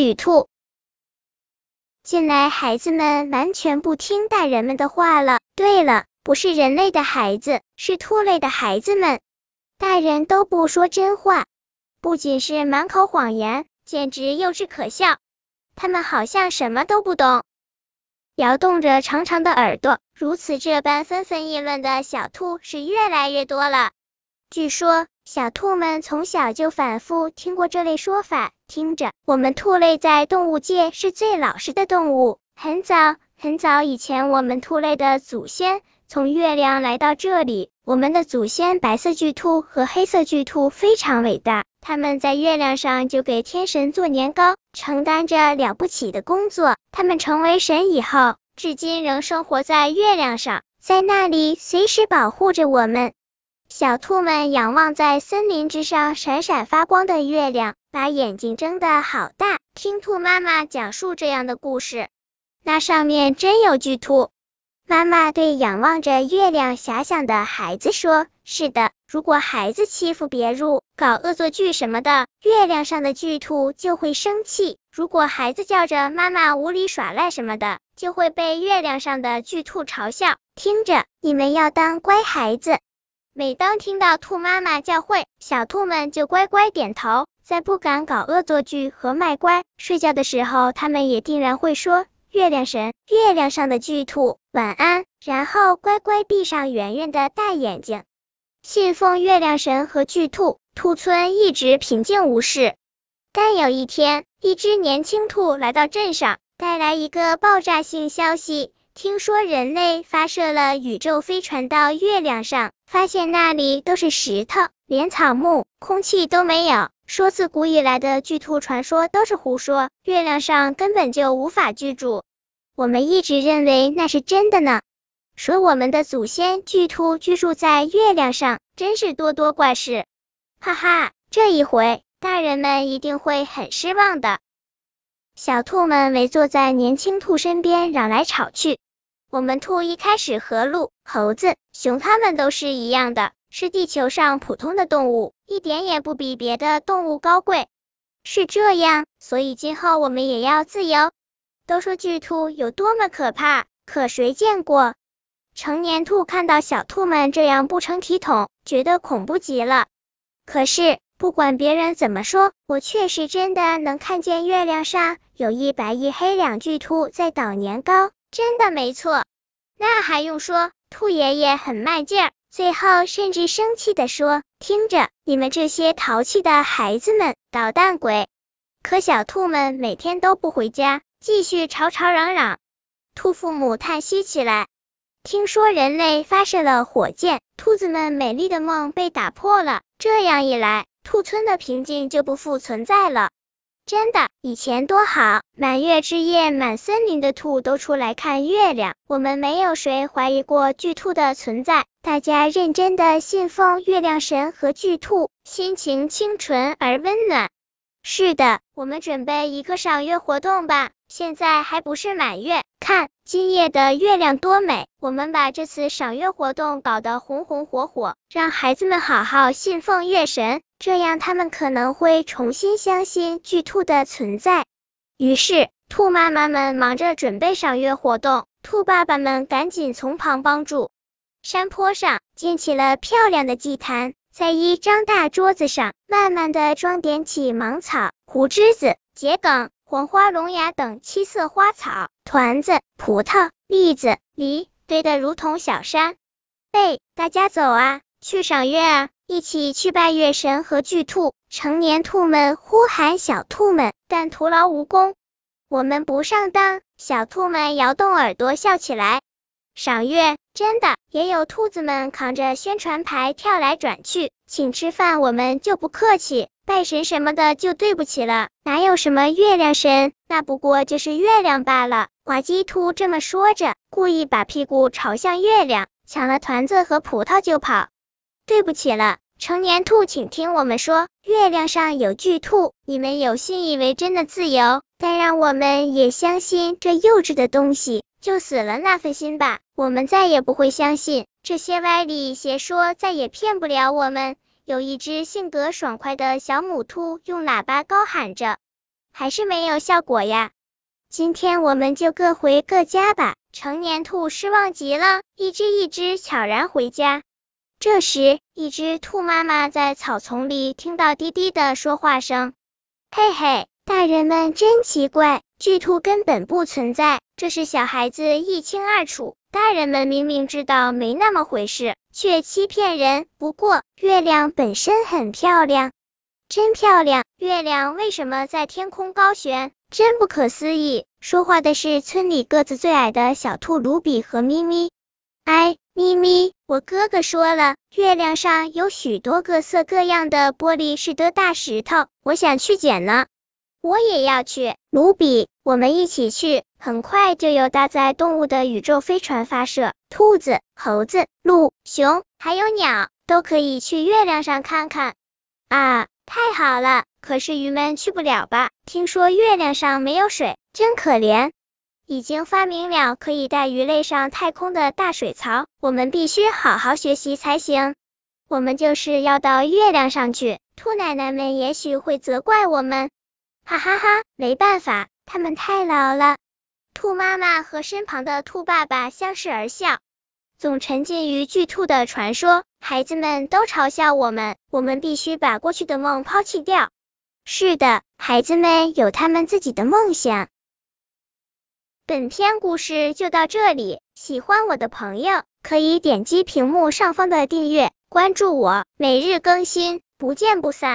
与兔。近来孩子们完全不听大人们的话了。对了，不是人类的孩子，是兔类的孩子们。大人都不说真话，不仅是满口谎言，简直幼稚可笑。他们好像什么都不懂。摇动着长长的耳朵，如此这般纷纷议论的小兔是越来越多了。据说，小兔们从小就反复听过这类说法。听着，我们兔类在动物界是最老实的动物。很早很早以前，我们兔类的祖先从月亮来到这里。我们的祖先白色巨兔和黑色巨兔非常伟大，他们在月亮上就给天神做年糕，承担着了不起的工作。他们成为神以后，至今仍生活在月亮上，在那里随时保护着我们。小兔们仰望在森林之上闪闪发光的月亮。把眼睛睁得好大，听兔妈妈讲述这样的故事。那上面真有巨兔。妈妈对仰望着月亮遐想的孩子说：“是的，如果孩子欺负别人，搞恶作剧什么的，月亮上的巨兔就会生气；如果孩子叫着妈妈无理耍赖什么的，就会被月亮上的巨兔嘲笑。听着，你们要当乖孩子。每当听到兔妈妈教诲，小兔们就乖乖点头。”再不敢搞恶作剧和卖乖，睡觉的时候他们也定然会说：“月亮神，月亮上的巨兔，晚安。”然后乖乖闭上圆圆的大眼睛。信奉月亮神和巨兔，兔村一直平静无事。但有一天，一只年轻兔来到镇上，带来一个爆炸性消息：听说人类发射了宇宙飞船到月亮上，发现那里都是石头，连草木、空气都没有。说自古以来的巨兔传说都是胡说，月亮上根本就无法居住。我们一直认为那是真的呢。说我们的祖先巨兔居住在月亮上，真是多多怪事。哈哈，这一回大人们一定会很失望的。小兔们围坐在年轻兔身边，嚷来吵去。我们兔一开始和鹿、猴子、熊，它们都是一样的。是地球上普通的动物，一点也不比别的动物高贵。是这样，所以今后我们也要自由。都说巨兔有多么可怕，可谁见过？成年兔看到小兔们这样不成体统，觉得恐怖极了。可是不管别人怎么说，我却是真的能看见月亮上有一白一黑两巨兔在捣年糕，真的没错。那还用说？兔爷爷很卖劲儿。最后甚至生气的说：“听着，你们这些淘气的孩子们，捣蛋鬼！”可小兔们每天都不回家，继续吵吵嚷嚷。兔父母叹息起来：“听说人类发射了火箭，兔子们美丽的梦被打破了。这样一来，兔村的平静就不复存在了。”真的，以前多好！满月之夜，满森林的兔都出来看月亮，我们没有谁怀疑过巨兔的存在，大家认真的信奉月亮神和巨兔，心情清纯而温暖。是的，我们准备一个赏月活动吧。现在还不是满月，看今夜的月亮多美！我们把这次赏月活动搞得红红火火，让孩子们好好信奉月神。这样，他们可能会重新相信巨兔的存在。于是，兔妈妈们忙着准备赏月活动，兔爸爸们赶紧从旁帮助。山坡上建起了漂亮的祭坛，在一张大桌子上，慢慢的装点起芒草、胡枝子、桔梗、黄花龙牙等七色花草，团子、葡萄、栗子、梨堆得如同小山。喂，大家走啊，去赏月啊！一起去拜月神和巨兔，成年兔们呼喊小兔们，但徒劳无功。我们不上当，小兔们摇动耳朵笑起来。赏月真的也有兔子们扛着宣传牌跳来转去，请吃饭我们就不客气，拜神什么的就对不起了。哪有什么月亮神，那不过就是月亮罢了。滑稽兔这么说着，故意把屁股朝向月亮，抢了团子和葡萄就跑。对不起了，成年兔，请听我们说，月亮上有巨兔，你们有信以为真的自由，但让我们也相信这幼稚的东西，就死了那份心吧。我们再也不会相信这些歪理邪说，再也骗不了我们。有一只性格爽快的小母兔用喇叭高喊着。还是没有效果呀。今天我们就各回各家吧。成年兔失望极了，一只一只悄然回家。这时，一只兔妈妈在草丛里听到滴滴的说话声。嘿嘿，大人们真奇怪，巨兔根本不存在，这是小孩子一清二楚。大人们明明知道没那么回事，却欺骗人。不过，月亮本身很漂亮，真漂亮。月亮为什么在天空高悬？真不可思议。说话的是村里个子最矮的小兔卢比和咪咪。哎。咪咪，我哥哥说了，月亮上有许多各色各样的玻璃似的大石头，我想去捡呢。我也要去，卢比，我们一起去。很快就有搭载动物的宇宙飞船发射，兔子、猴子、鹿、熊还有鸟都可以去月亮上看看。啊，太好了！可是鱼们去不了吧？听说月亮上没有水，真可怜。已经发明了可以带鱼类上太空的大水槽，我们必须好好学习才行。我们就是要到月亮上去，兔奶奶们也许会责怪我们。哈哈哈，没办法，他们太老了。兔妈妈和身旁的兔爸爸相视而笑，总沉浸于巨兔的传说。孩子们都嘲笑我们，我们必须把过去的梦抛弃掉。是的，孩子们有他们自己的梦想。本篇故事就到这里，喜欢我的朋友可以点击屏幕上方的订阅，关注我，每日更新，不见不散。